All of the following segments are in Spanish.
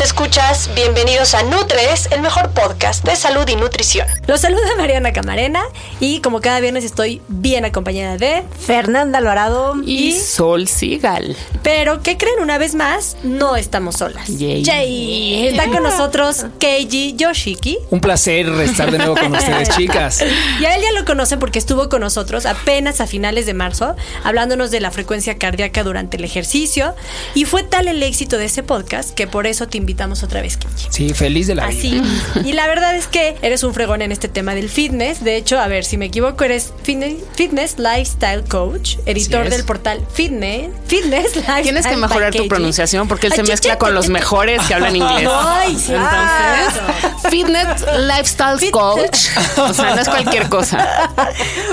Queridos escuchas, bienvenidos a Nutres, el mejor podcast de salud y nutrición. Los saluda Mariana Camarena y como cada viernes estoy bien acompañada de Fernanda Alvarado y Sol Sigal. Pero, ¿qué creen? Una vez más, no estamos solas. Yay. Yay. Está con nosotros Keiji Yoshiki. Un placer estar de nuevo con ustedes, chicas. Y a él ya lo conocen porque estuvo con nosotros apenas a finales de marzo, hablándonos de la frecuencia cardíaca durante el ejercicio. Y fue tal el éxito de ese podcast que por eso te invitamos otra vez. Sí, feliz de la Así. vida. Y la verdad es que eres un fregón en este tema del fitness. De hecho, a ver, si me equivoco, eres fitness, fitness lifestyle coach, editor del portal Fitness, Fitness Lifestyle. Tienes que mejorar tu pronunciación porque él se mezcla con los mejores que hablan inglés. Ay, sí. Entonces, fitness lifestyle coach. O sea, no es cualquier cosa.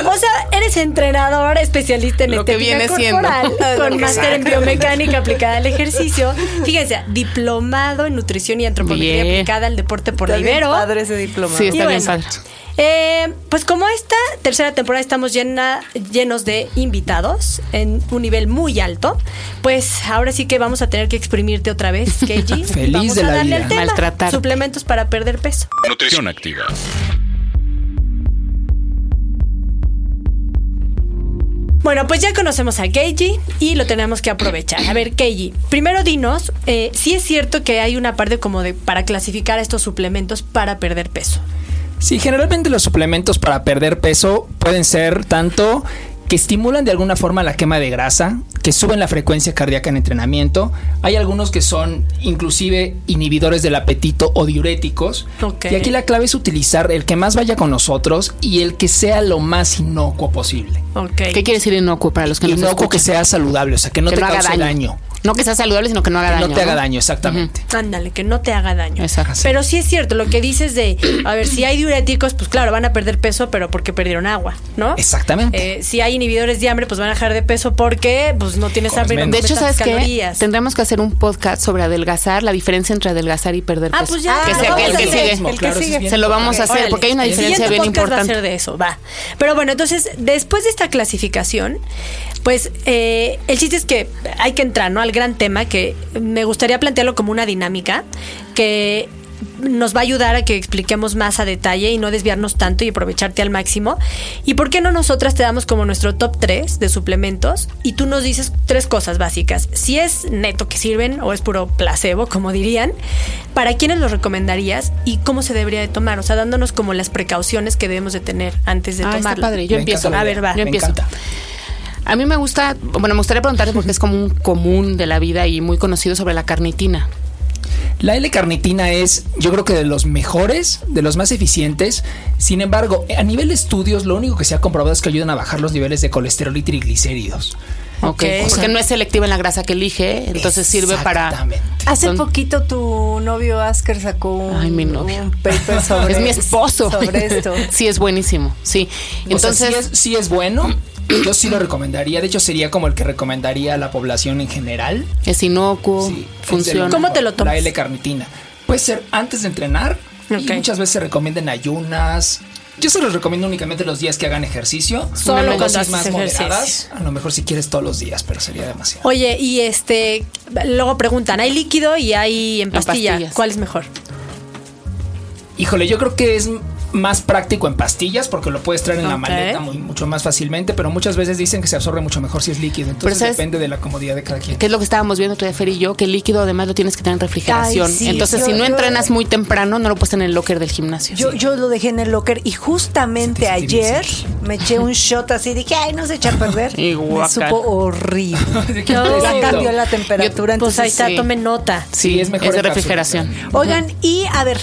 O sea, eres entrenador especialista en Lo que estética viene siendo. corporal, con máster en biomecánica aplicada al ejercicio. Fíjense, diplomado en nutrición y antropología Bien. aplicada al deporte por Está bien Ibero. padre ese diploma. Sí, Y está bien bueno, padre. eh, pues como esta tercera temporada estamos llena, llenos de invitados en un nivel muy alto, pues ahora sí que vamos a tener que exprimirte otra vez, Keiji. Feliz vamos de a la darle vida. el tema, suplementos para perder peso. Nutrición activa. Bueno, pues ya conocemos a Keiji y lo tenemos que aprovechar. A ver, Keiji, primero dinos eh, si es cierto que hay una parte como de para clasificar estos suplementos para perder peso. Sí, generalmente los suplementos para perder peso pueden ser tanto que estimulan de alguna forma la quema de grasa, que suben la frecuencia cardíaca en entrenamiento. Hay algunos que son inclusive inhibidores del apetito o diuréticos. Y aquí la clave es utilizar el que más vaya con nosotros y el que sea lo más inocuo posible. ¿Qué quiere decir inocuo para los que nos Inocuo que sea saludable, o sea, que no Que te no haga cause daño. daño. No que sea saludable, sino que no haga Que daño. no te haga daño, exactamente. Ándale, que no te haga daño. Exacto. Pero sí es cierto, lo que dices de, a ver, si hay diuréticos, pues claro, van a perder peso, pero porque perdieron agua, ¿no? Exactamente. Eh, si hay inhibidores de hambre, pues van a dejar de peso porque pues no tienes Comes hambre. no. De hecho, ¿sabes qué? Tendremos que hacer un podcast sobre adelgazar, la diferencia entre adelgazar y perder Ah, peso. pues ya. Que sea el que sigue. El que Claro, sí es sigue. bien Se lo vamos a hacer Órale. porque hay una diferencia bien podcast va a importante. de eso, va. Pero bueno, entonces, después de esta clasificación, pues eh, el chiste es que hay que entrar, ¿no? Al gran tema que me gustaría plantearlo como una dinámica que nos va a ayudar a que expliquemos más a detalle y no desviarnos tanto y aprovecharte al máximo. ¿Y por qué no nosotras te damos como nuestro top 3 de suplementos y tú nos dices tres cosas básicas? Si es neto que sirven o es puro placebo, como dirían, ¿para quiénes los recomendarías y cómo se debería de tomar? O sea, dándonos como las precauciones que debemos de tener antes de Ah, está tomarlo. padre. Yo Me empiezo. A ver, va. Yo Me empiezo. encanta. A mí me gusta, bueno, me gustaría preguntarte porque es como un común de la vida y muy conocido sobre la carnitina. La L-carnitina es, yo creo que de los mejores, de los más eficientes. Sin embargo, a nivel de estudios, lo único que se ha comprobado es que ayudan a bajar los niveles de colesterol y triglicéridos. Ok. Ok. Porque no es selectiva en la grasa que elige, entonces sirve para. Exactamente. Hace poquito tu novio Asker sacó un, Ay, mi novio. un paper sobre Es mi esposo. sobre esto. sí, es buenísimo. Sí. Entonces, Entonces, sí, es, sí es bueno. Yo sí lo recomendaría. De hecho, sería como el que recomendaría a la población en general. es inocuo, Sí, funciona. ¿Cómo te lo tomas? La L-carnitina. Puede ser antes de entrenar. Y muchas veces se recomienda en ayunas. Yo se los recomiendo únicamente los días que hagan ejercicio. Solo cuando dosis más moderadas. A lo mejor si quieres todos los días, pero sería demasiado. Oye, y este, luego preguntan, hay líquido y hay en En pastilla. pastillas. ¿Cuál es mejor? Híjole, yo creo que es más práctico en pastillas porque lo puedes traer en la maleta muy, mucho más fácilmente, pero muchas veces dicen que se absorbe mucho mejor si es líquido. Entonces ¿sabes? depende de la comodidad de cada quien. Que es lo que estábamos viendo día, Fer y yo, que el líquido además lo tienes que tener en refrigeración. Ay, sí, Entonces, yo- si no yo- entrenas muy temprano, no lo puedes tener en el locker del gimnasio. Yo, yo lo dejé en el locker y justamente ayer me eché un shot así. Dije, ay, no se echa a perder. Y me supo horrible. ¿De qué No, Ya cambió la temperatura. Pues ahí entonces, está, sí. tome nota. Sí, es mejor Es de cápsula. refrigeración. Oigan, y a ver,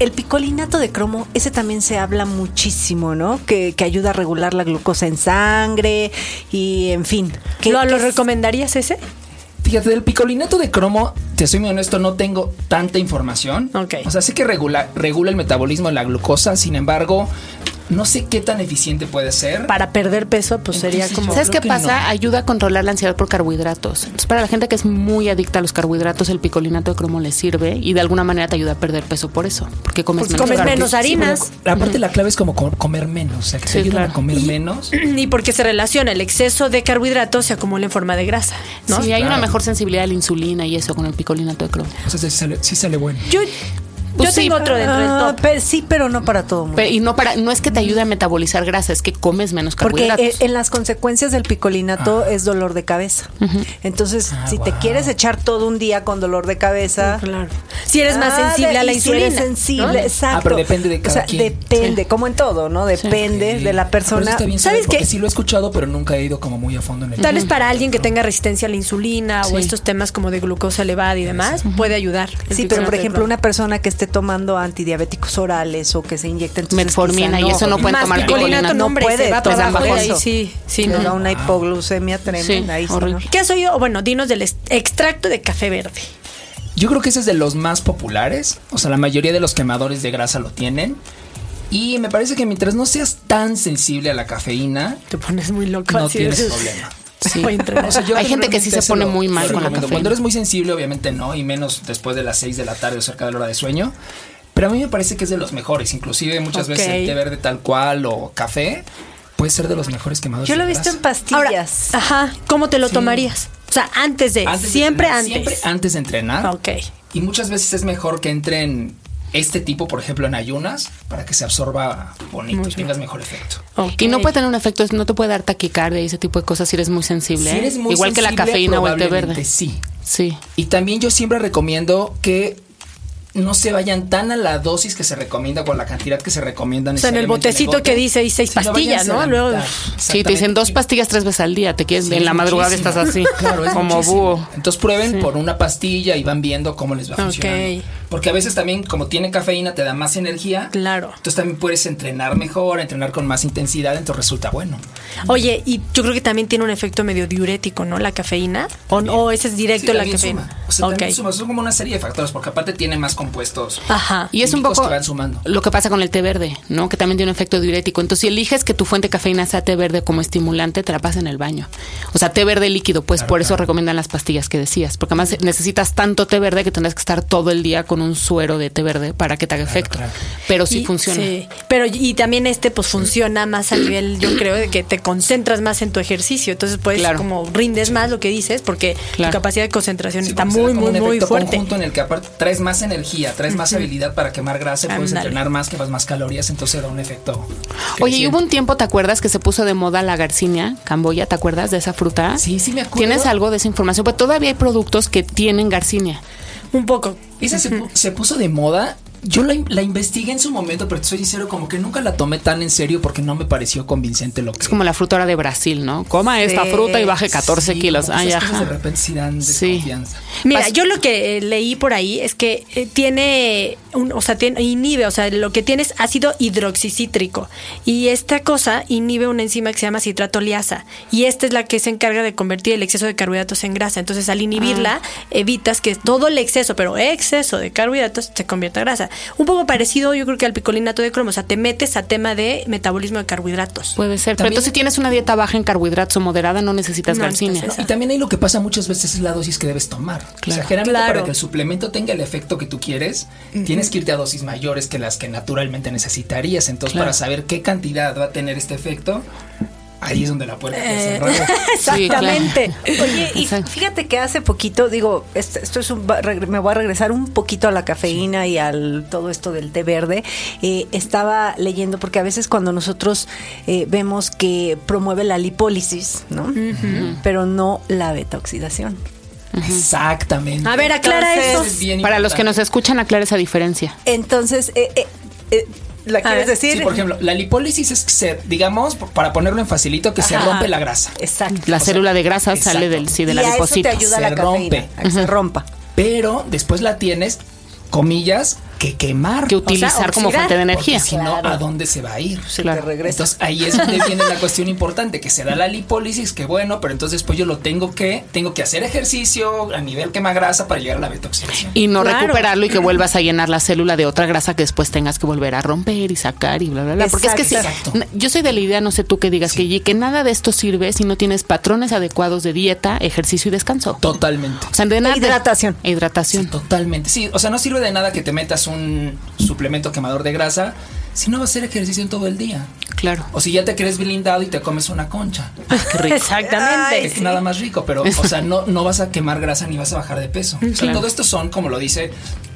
el picolinato de cromo, ese también se habla muchísimo, ¿no? Que, que ayuda a regular la glucosa en sangre y en fin. ¿Qué- ¿Lo, lo es? recomendarías ese? Fíjate, del picolinato de cromo, te soy muy honesto, no tengo tanta información. Ok. O sea, sí que regula, regula el metabolismo de la glucosa, sin embargo, no sé qué tan eficiente puede ser. Para perder peso, pues sería como... ¿Sabes qué que pasa? no. Ayuda a controlar la ansiedad por carbohidratos. Entonces, para la gente que es muy adicta a los carbohidratos, el picolinato de cromo le sirve y de alguna manera te ayuda a perder peso por eso, porque comes Pues menos comes menos Sí, harinas. aparte, la clave es como co- comer menos. O sea, que Sí, te ayudan claro. a comer menos. Y porque se relaciona el exceso de carbohidratos se acumula en forma de grasa, ¿no? Sí, hay una mejor sensibilidad a la insulina y eso con el picolinato de cromo. O sea, sí sale, sí sale bueno. Yo, Pues yo sí, tengo otro dentro del Ah, top. pe- sí, pero no para todo mundo. Pero- y no para, no es que te ayude a metabolizar grasa, es que comes menos Porque carbohidratos. eh, en las consecuencias del picolinato es dolor de cabeza. Entonces, Ah, si te quieres echar todo un día con dolor de cabeza, Claro. Si eres más Ah, sensible de- a la si insulina. eres sensible, ¿no? exacto. Ah, pero depende de O cada sea, quien. depende, como en todo, ¿no? Depende de la Pero persona. eso está bien ¿Sabes porque qué? Sí lo he escuchado, pero nunca he ido como muy a fondo en el Tal vez para alguien que tenga resistencia a la insulina Sí. o estos temas como de glucosa elevada y demás, puede ayudar. Sí, pero por ejemplo, una persona que esté tomando antidiabéticos orales o que se inyecte entonces Metformina quizá y eso no pueden Más tomar picolinato. no, puede, ahí sí, sí, no. da una hipoglucemia tremenda. ahí sí, ¿no? horrible. ¿Qué has oído? Bueno, dinos del extracto de café verde. Yo creo que ese es de los más populares. O sea, la mayoría de los quemadores de grasa lo tienen. Y me parece que mientras no seas tan sensible a la cafeína, Te pones muy loco. no tienes problema. Sí. Voy a entrenar. O sea, yo Hay gente que sí se pone lo- muy mal con la cafeína. Cuando eres muy sensible, obviamente no, y menos después de las 6 de la tarde o cerca de la hora de sueño. Pero a mí me parece que es de los mejores. Inclusive muchas veces el té verde tal cual o café puede ser de los mejores quemadores Yo lo he visto en. Ahora, pastillas. ajá, ¿cómo te lo Sí. tomarías? O sea, antes de, Antes de siempre entrenar, antes. Siempre antes de entrenar. Ok. Y muchas veces es mejor que entren este tipo, por ejemplo, en ayunas, para que se absorba bonito y tengas mejor efecto. Y no puede tener un efecto, no te puede dar taquicardia y ese tipo de cosas si eres muy sensible. Si ¿eh? eres muy Igual que la cafeína o el té verde. Sí. Sí. Y también yo siempre recomiendo que no se vayan tan a la dosis que se recomienda o a la cantidad que se recomienda. O sea, en el botecito bote, que dice ahí seis pastillas, ¿no? Luego-. Sí, te dicen dos pastillas tres veces al día. Te quieres, Sí, en la madrugada muchísimo. estás así, Claro, es como muchísimo. búho. Entonces prueben Sí. por una pastilla y van viendo cómo les va Ok. funcionando. Porque a veces también, como tiene cafeína, te da más energía. Claro. Entonces también puedes entrenar mejor, entrenar con más intensidad, entonces resulta bueno. Oye, y yo creo que también tiene un efecto medio diurético, ¿no? La cafeína. O, o ese es directo Sí, la cafeína. suma. O sea, ok. también suma. Son como una serie de factores, porque aparte tiene más compuestos. Ajá. Y es un poco que van sumando. lo que pasa con el té verde, ¿no? Que también tiene un efecto diurético. Entonces, si eliges que tu fuente de cafeína sea té verde como estimulante, te la pasas en el baño. O sea, té verde líquido, pues Claro, por eso recomiendan las pastillas que decías. Porque además necesitas tanto té verde que tendrás que estar todo el día con un suero de té verde para que te haga efecto. claro. Pero sí Y- funciona. Sí, pero y también este pues funciona más a nivel, yo creo, de que te concentras más en tu ejercicio. Entonces Claro. como rindes más lo que dices porque Claro. tu capacidad de concentración Sí, está muy, muy, un muy fuerte. conjunto en el que aparte traes más energía, traes más habilidad para quemar grasa, puedes entrenar más, quemas más calorías, entonces da un efecto. Oye, y hubo un tiempo, ¿te acuerdas que se puso de moda la garcinia, Camboya? ¿Te acuerdas de esa fruta? Sí, sí me acuerdo. ¿Tienes algo de esa información? Pues todavía hay productos que tienen garcinia. Un poco. Esa se puso de moda. Yo la, la investigué en su momento, pero te soy sincero, como que nunca la tomé tan en serio porque no me pareció convincente lo que Es como la fruta ahora de Brasil, ¿no? Coma esta fruta y baje 14 Sí, kilos. como Ay, ajá. de repente sí dan Sí. desconfianza. Mira, yo lo que eh, leí por ahí es que eh, tiene, un, o sea, tiene, inhibe, o sea, lo que tiene es ácido hidroxicítrico y esta cosa inhibe una enzima que se llama citratoliasa y esta es la que se encarga de convertir el exceso de carbohidratos en grasa. Entonces, al inhibirla, evitas que todo el exceso, pero exceso de carbohidratos se convierta en grasa. Un poco parecido, yo creo que al picolinato de cromo, o sea, te metes a tema de metabolismo de carbohidratos. Puede ser. Pero entonces, si tienes una dieta baja en carbohidratos o moderada, no necesitas No garcinia. Y también ahí lo que pasa muchas veces es la dosis que debes tomar. O sea, generalmente Claro. para que el suplemento tenga el efecto que tú quieres, tienes que irte a dosis mayores que las que naturalmente necesitarías. Entonces, Claro. para saber qué cantidad va a tener este efecto, ahí es donde la puerta Eh, se cerrar. Exactamente. Oye, y fíjate que hace poquito, digo, esto, esto es un, me voy a regresar un poquito a la cafeína y al todo esto del té verde. Eh, estaba leyendo, porque a veces cuando nosotros eh, vemos que promueve la lipólisis, ¿no? Pero no la beta-oxidación. Exactamente. A ver, aclara Entonces, eso. Para los que nos escuchan, aclara esa diferencia. Entonces, eh, eh, eh, ¿la quieres decir? Sí, por ejemplo, la lipólisis es que se, digamos, para ponerlo en facilito, que se rompe la grasa. Exacto. La O sea, célula de grasa exacto. sale del, sí, de la y a eso te liposita. ayuda Se la cafeína, rompe. a que se rompa. Pero después la tienes, comillas, que quemar. Que utilizar como fuente de Porque energía. si no, Claro. ¿a dónde se va a ir? Se Claro. te regresa. Entonces ahí es donde viene la cuestión importante, que se da la lipólisis, que bueno, pero entonces después yo lo tengo que, tengo que hacer ejercicio a nivel quema grasa para llegar a la betoxidación. Y no Claro. recuperarlo y que vuelvas a llenar la célula de otra grasa que después tengas que volver a romper y sacar y bla, bla, bla. Porque es que si, Exacto. yo soy de la idea, no sé tú que digas, que, que nada de esto sirve si no tienes patrones adecuados de dieta, ejercicio y descanso. Totalmente. O sea, de nada. hidratación. e hidratación. Sí, totalmente. Sí, o sea, no sirve de nada que te metas un suplemento quemador de grasa si no vas a hacer ejercicio en todo el día. Claro. O si ya te crees blindado y te comes una concha. Qué rico. Exactamente. Es nada más rico, pero, o sea, no, no vas a quemar grasa ni vas a bajar de peso. O sea, todo esto son, como lo dice,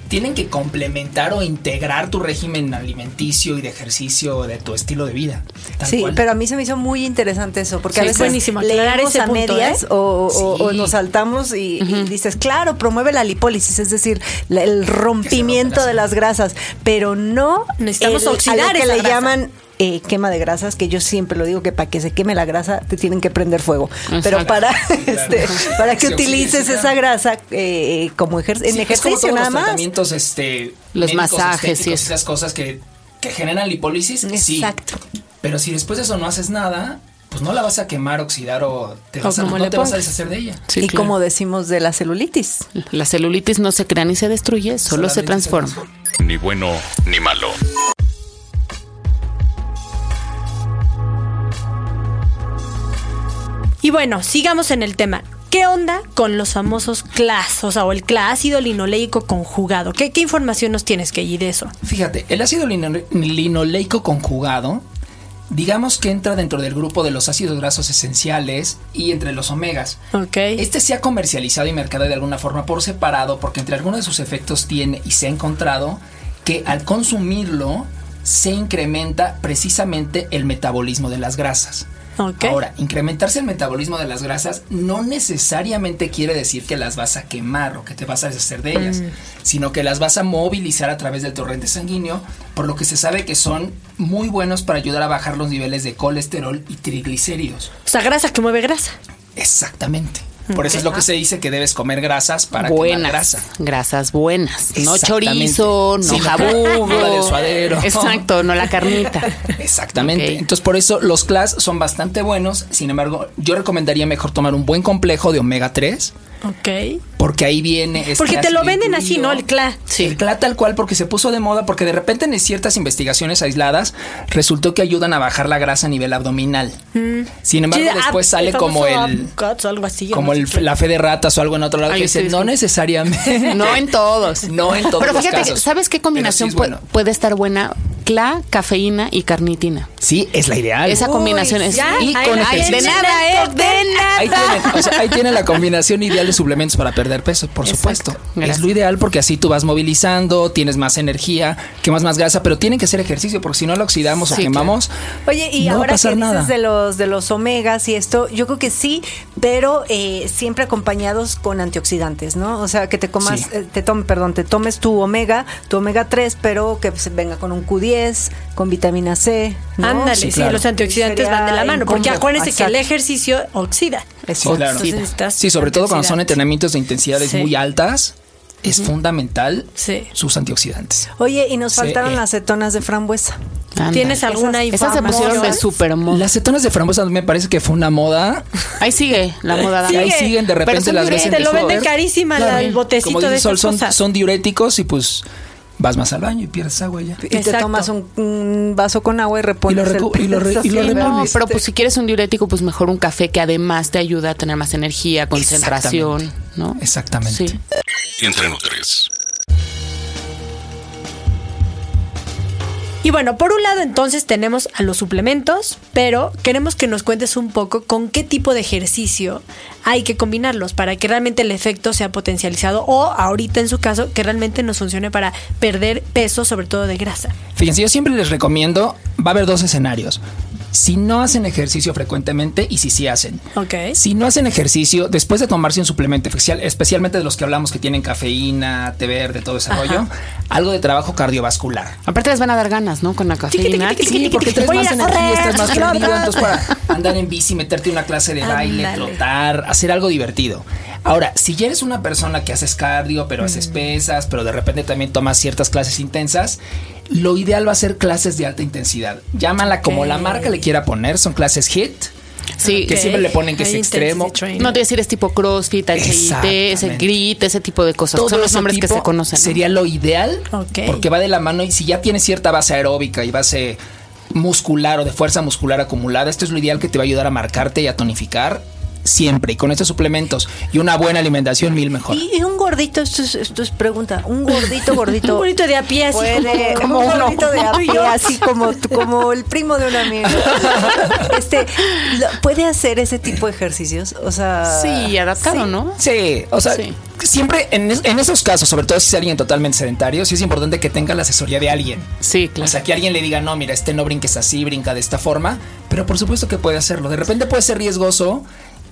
tienen que complementar o integrar tu régimen alimenticio y de ejercicio de tu estilo de vida. tal Sí, cual. pero a mí se me hizo muy interesante eso, porque a veces buenísimo, leemos ese a punto, medias ¿eh? o, o- o Sí. nos saltamos y, y dices, claro, promueve la lipólisis, es decir, la- el rompimiento la de las grasas, pero no Necesitamos el- a oxidar lo que esa le grasa. llaman eh, quema de grasas, que yo siempre lo digo que para que se queme la grasa te tienen que prender fuego, pero para este, para que Sí, utilices sí, sí, esa grasa eh, como ejer- Sí, en es como ejercicio todos nada los más. tratamientos, este, Los médicos, masajes, sí. esas cosas que, que generan lipólisis, sí. Exacto. Pero si después de eso no haces nada, pues no la vas a quemar, oxidar o te O vas a, como no te vas a deshacer de ella. Sí, y claro. como decimos de la celulitis. La celulitis no se crea ni se destruye, solo se transforma. Ni bueno ni malo. Y bueno, sigamos en el tema. ¿Qué onda con los famosos CLAS? O sea, o el ácido linoleico conjugado. ¿Qué, qué información nos tienes que ir de eso? Fíjate, el ácido lino- linoleico conjugado, digamos que entra dentro del grupo de los ácidos grasos esenciales y entre los omegas. Ok. Este se ha comercializado y mercado de alguna forma por separado porque entre algunos de sus efectos tiene y se ha encontrado que al consumirlo se incrementa precisamente el metabolismo de las grasas. Ahora, incrementarse el metabolismo de las grasas no necesariamente quiere decir que las vas a quemar o que te vas a deshacer de ellas, Mm. sino que las vas a movilizar a través del torrente sanguíneo, por lo que se sabe que son muy buenos para ayudar a bajar los niveles de colesterol y triglicéridos. O sea, grasa que mueve grasa. Exactamente. Por eso es lo que se dice que debes comer grasas para quemar buenas. grasa. Grasas buenas. No chorizo, no Sí, no- jabugo. no la del suadero. Exacto, no la carnita. Exactamente. Entonces, por eso los CLAS son bastante buenos. Sin embargo, yo recomendaría mejor tomar un buen complejo de omega 3. Ok. Porque ahí viene. este Porque te lo venden así. ¿no? El CLA. Sí. El CLA tal cual porque se puso de moda porque de repente en ciertas investigaciones aisladas resultó que ayudan a bajar la grasa a nivel abdominal. Sin embargo, Mm. Sí, después ab- sale como el abcuts o algo así. como no el, la fe de ratas o algo en otro lado Ay, que dice, sí, no sí. necesariamente. No en todos. No en todos Pero los fíjate, casos. ¿sabes qué combinación bueno. puede estar buena? CLA, cafeína y carnitina. Sí, es la ideal. Esa combinación es ya, y ahí con tienen. de nada, eh, de Ahí nada. tienen, o sea, ahí tienen la combinación ideal de suplementos para perder peso, por Exacto. supuesto. Gracias. Es lo ideal porque así tú vas movilizando, tienes más energía, quemas más grasa, pero tienen que hacer ejercicio porque si no lo oxidamos o quemamos, Oye, y no va a ahora pasar que nada. dices de los de los omegas y esto, yo creo que sí, pero eh, siempre acompañados con antioxidantes, ¿no? O sea, que te comas, Sí. eh, te tomes, perdón, te tomes tu omega, tu omega 3, pero que se venga con un Q10, con vitamina C, ¿no? Ándale, Sí, los antioxidantes van de la mano. Porque acuérdense que el ejercicio oxida. Sí, claro. Sí, sobre todo cuando son entrenamientos de intensidades Sí. muy altas, es fundamental Sí. sus antioxidantes. Oye, y nos Sí, faltaron eh. las cetonas de frambuesa. ¿Tienes alguna Esas se información? pusieron de super moda. Las cetonas de frambuesa me parece que fue una moda. Ahí sigue la moda. Y ahí Sigue. siguen, de Pero repente son las ves en Te lo venden carísima la- el botecito Como de Sol, esas son diuréticos y pues vas más al baño y pierdes agua y ya. Y te tomas un, un vaso con agua y repones Y lo recu- el y lo re- peso. y lo Sí, repones. No, pero pues si quieres un diurético, pues mejor un café que además te ayuda a tener más energía, concentración, ¿no? Exactamente. Sí. Entre Nutres. Y bueno, por un lado entonces tenemos a los suplementos, pero queremos que nos cuentes un poco con qué tipo de ejercicio hay que combinarlos para que realmente el efecto sea potencializado o ahorita en su caso que realmente nos funcione para perder peso, sobre todo de grasa. Fíjense, yo siempre les recomiendo, va a haber dos escenarios. Si no hacen ejercicio frecuentemente y si sí hacen. Ok. Si no hacen ejercicio, después de tomarse un suplemento especial, especialmente de los que hablamos que tienen cafeína, té verde, todo ese rollo, algo de trabajo cardiovascular. Aparte les van a dar ganas, ¿no? Con la cafeína. Sí, porque traes más energía, estás más a prendido, entonces para andar en bici, meterte una clase de baile, trotar, hacer algo divertido. Ahora, si ya eres una persona que haces cardio, pero haces pesas, pero de repente también tomas ciertas clases intensas, lo ideal va a ser clases de alta intensidad. Llámala como la marca le quiera poner, son clases HIT, Sí, que siempre le ponen que es extremo. No te decir es tipo CrossFit, HIT, ese. GRIT, ese tipo de cosas. Todo Son los nombres que se conocen. ¿no? Sería lo ideal porque va de la mano y si ya tienes cierta base aeróbica y base muscular o de fuerza muscular acumulada, esto es lo ideal que te va a ayudar a marcarte y a tonificar siempre y con estos suplementos y una buena alimentación mil mejor. Y, y un gordito, esto es, esto es pregunta, un gordito, gordito. Un bonito de a pie, así puede, como, un uno. gordito de a pie, así como, como el primo de un amigo. Este, lo- ¿puede hacer ese tipo de ejercicios? O sea, Sí, adaptado, ¿no? Sí, o sea, Sí. siempre en, es- en esos casos, sobre todo si es alguien totalmente sedentario, sí es importante que tenga la asesoría de alguien. Sí, claro. O sea, que alguien le diga, no, mira, este no brinques así, brinca de esta forma, pero por supuesto que puede hacerlo. De repente puede ser riesgoso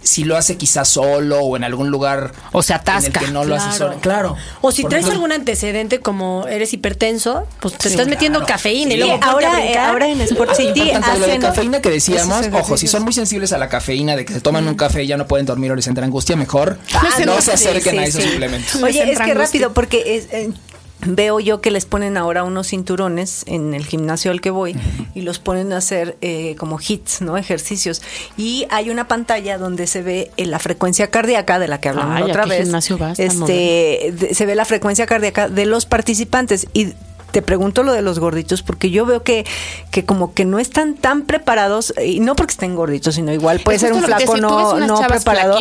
si lo hace quizás solo o en algún lugar O se en atasca. el que no lo Claro. asesora. Claro. O si traes ejemplo, algún antecedente como eres hipertenso, pues te Sí, estás metiendo cafeína y luego ahora, eh, ahora en Sport City Importante, lo de hacen cafeína que decíamos, ojo, si son muy sensibles a la cafeína, de que se toman un café y ya no pueden dormir o les entra angustia, mejor Ah, no no, se acerquen sí, a esos sí. suplementos. Oye, es que angustia. rápido, porque es, eh, veo yo que les ponen ahora unos cinturones en el gimnasio al que voy y los ponen a hacer eh, como hits, ¿no? Ejercicios. Y hay una pantalla donde se ve eh, la frecuencia cardíaca de la que hablamos Ay, la ¿a otra vez. gimnasio vas este, de- se ve la frecuencia cardíaca de los participantes y te pregunto lo de los gorditos porque yo veo que, que como que no están tan preparados y no porque estén gorditos sino igual puede Es ser un flaco no, no preparado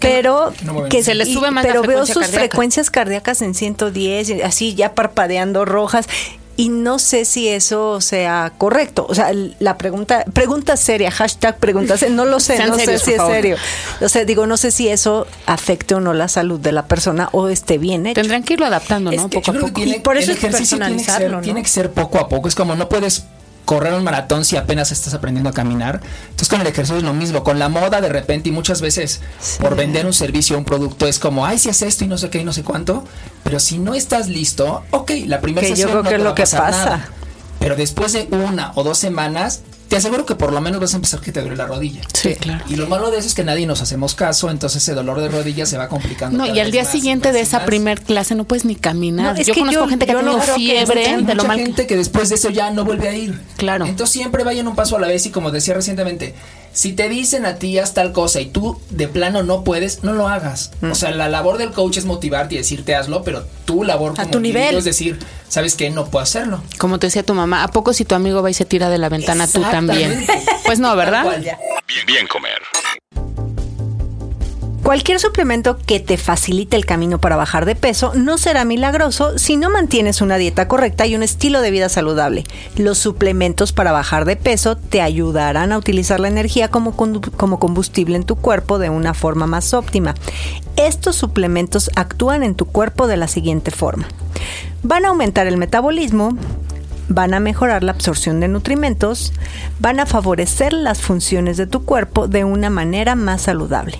pero No que Se les sube más la pero veo frecuencia sus cardíaca. frecuencias cardíacas en 110 y así ya parpadeando rojas y no sé si eso sea correcto. O sea, la pregunta, pregunta seria, hashtag pregunta seria, no lo sé, no serios, sé si es favor. serio. O sea, digo, no sé si eso afecte o no la salud de la persona o esté bien hecho. Tendrán que irlo adaptando, ¿no? Es que Poco a poco. tiene- Y por eso el es ejercicio tiene que, ser, personalizarlo, ¿no? tiene que ser poco a poco. Es como no puedes correr un maratón si apenas estás aprendiendo a caminar. Entonces con el ejercicio es lo mismo. Con la moda de repente y muchas veces por vender un servicio o un producto es como, ay, si es esto y no sé qué y no sé cuánto. Pero si no estás listo, ok, la primera Que yo sesión creo no que te es lo que pasa. nada. Pero después de una o dos semanas, te aseguro que por lo menos vas a empezar que te duele la rodilla. Sí, claro. Y lo malo de eso es que nadie nos hacemos caso, entonces ese dolor de rodilla se va complicando. No, y al día más, siguiente más de esa más. primer clase no puedes ni caminar. No, es yo que conozco yo- gente que ha no tenido que fiebre Hay de mucha lo mal que- gente que después de eso ya no vuelve a ir. Claro. Entonces siempre vayan un paso a la vez y como decía recientemente, si te dicen a ti haz tal cosa y tú de plano no puedes, no lo hagas. Mm. O sea, la labor del coach es motivarte y decirte hazlo, pero tu labor como tu nivel. es decir, sabes que no puedo hacerlo. Como te decía tu mamá, ¿a poco si tu amigo va y se tira de la ventana tú también? Pues no, ¿verdad? Bien, bien comer. Cualquier suplemento que te facilite el camino para bajar de peso no será milagroso si no mantienes una dieta correcta y un estilo de vida saludable. Los suplementos para bajar de peso te ayudarán a utilizar la energía como, combustible en tu cuerpo de una forma más óptima. Estos suplementos actúan en tu cuerpo de la siguiente forma. Van a aumentar el metabolismo, van a mejorar la absorción de nutrimentos, van a favorecer las funciones de tu cuerpo de una manera más saludable.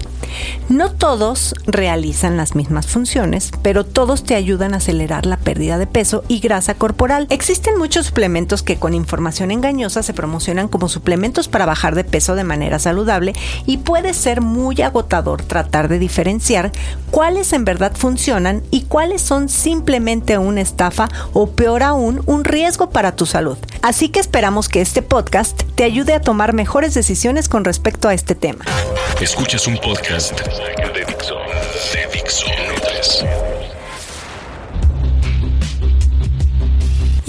No todos realizan las mismas funciones, pero todos te ayudan a acelerar la pérdida de peso y grasa corporal. Existen muchos suplementos que con información engañosa se promocionan como suplementos para bajar de peso de manera saludable y puede ser muy agotador tratar de diferenciar cuáles en verdad funcionan y cuáles son simplemente una estafa o peor aún un riesgo para tu salud. Así que esperamos que este podcast te ayude a tomar mejores decisiones con respecto a este tema. Escuchas un podcast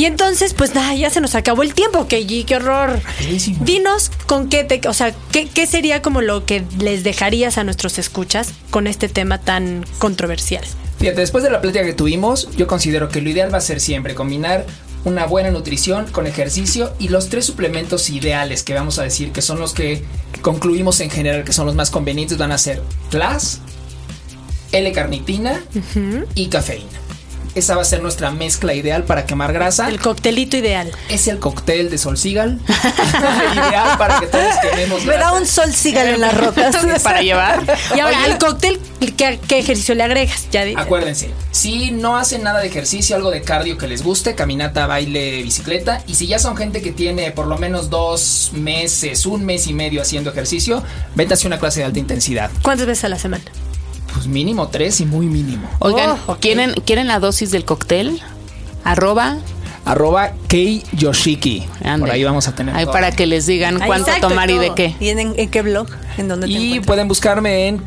Y entonces, pues nada, ya se nos acabó el tiempo, Keiji, qué horror. Rapidísimo. Dinos con qué te, o sea, ¿qué, qué sería como lo que les dejarías a nuestros escuchas con este tema tan controversial. Fíjate, después de la plática que tuvimos, yo considero que lo ideal va a ser siempre combinar una buena nutrición con ejercicio y los tres suplementos ideales que vamos a decir que son los que concluimos en general que son los más convenientes van a ser CLAS, L-carnitina y cafeína. Esa va a ser nuestra mezcla ideal para quemar grasa. El coctelito ideal. Es el cóctel de Sol Sigal. ideal para que todos quememos Me da grasa. un sol Sigal en las rocas. Para llevar. Y ahora, Oye. al cóctel, ¿qué, qué ejercicio le agregas? Ya di- Acuérdense, si no hacen nada de ejercicio, algo de cardio que les guste, caminata, baile, bicicleta, y si ya son gente que tiene por lo menos dos meses, un mes y medio haciendo ejercicio, hacia una clase de alta intensidad. ¿Cuántas veces a la semana? Pues mínimo tres y muy mínimo. Oigan, Oh. ¿quieren, ¿quieren la dosis del cóctel? Arroba. Arroba Kei Yoshiki. ande. Por ahí vamos a tener Ahí todo. para que les digan cuánto exacto, tomar y de qué. ¿Y en, en qué blog? ¿En dónde te Y pueden buscarme en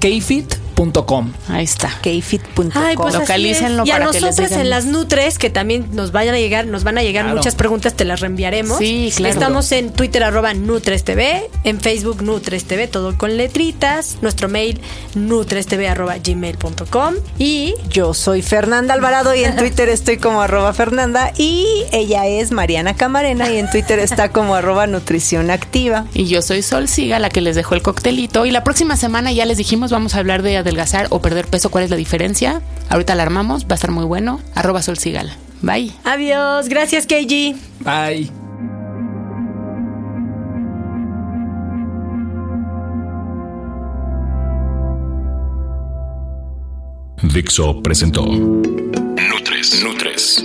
keifit.com. Ahí está. kfit.com. Ay, pues Localícenlo. Y a para que les digan en las. Nutres, que también nos vayan a llegar, nos van a llegar Claro. muchas preguntas, te las reenviaremos. Sí, claro. Estamos en Twitter arroba Nutres TV, en Facebook Nutres TV, todo con letritas, nuestro mail nutrestv arroba gmail.com y Yo soy Fernanda Alvarado y en Twitter estoy como arroba Fernanda y ella es Mariana Camarena y en Twitter está como arroba Nutrición Activa. Y yo soy Sol Siga, la que les dejó el coctelito. Y la próxima semana ya les dijimos, vamos a hablar de adelgazar o perder peso. ¿Cuál es la diferencia? Ahorita la armamos, va a estar muy bueno. Arroba Sol Sigal. Bye. adiós. Gracias, KG. Bye. Dixo presentó Nutres. Nutres.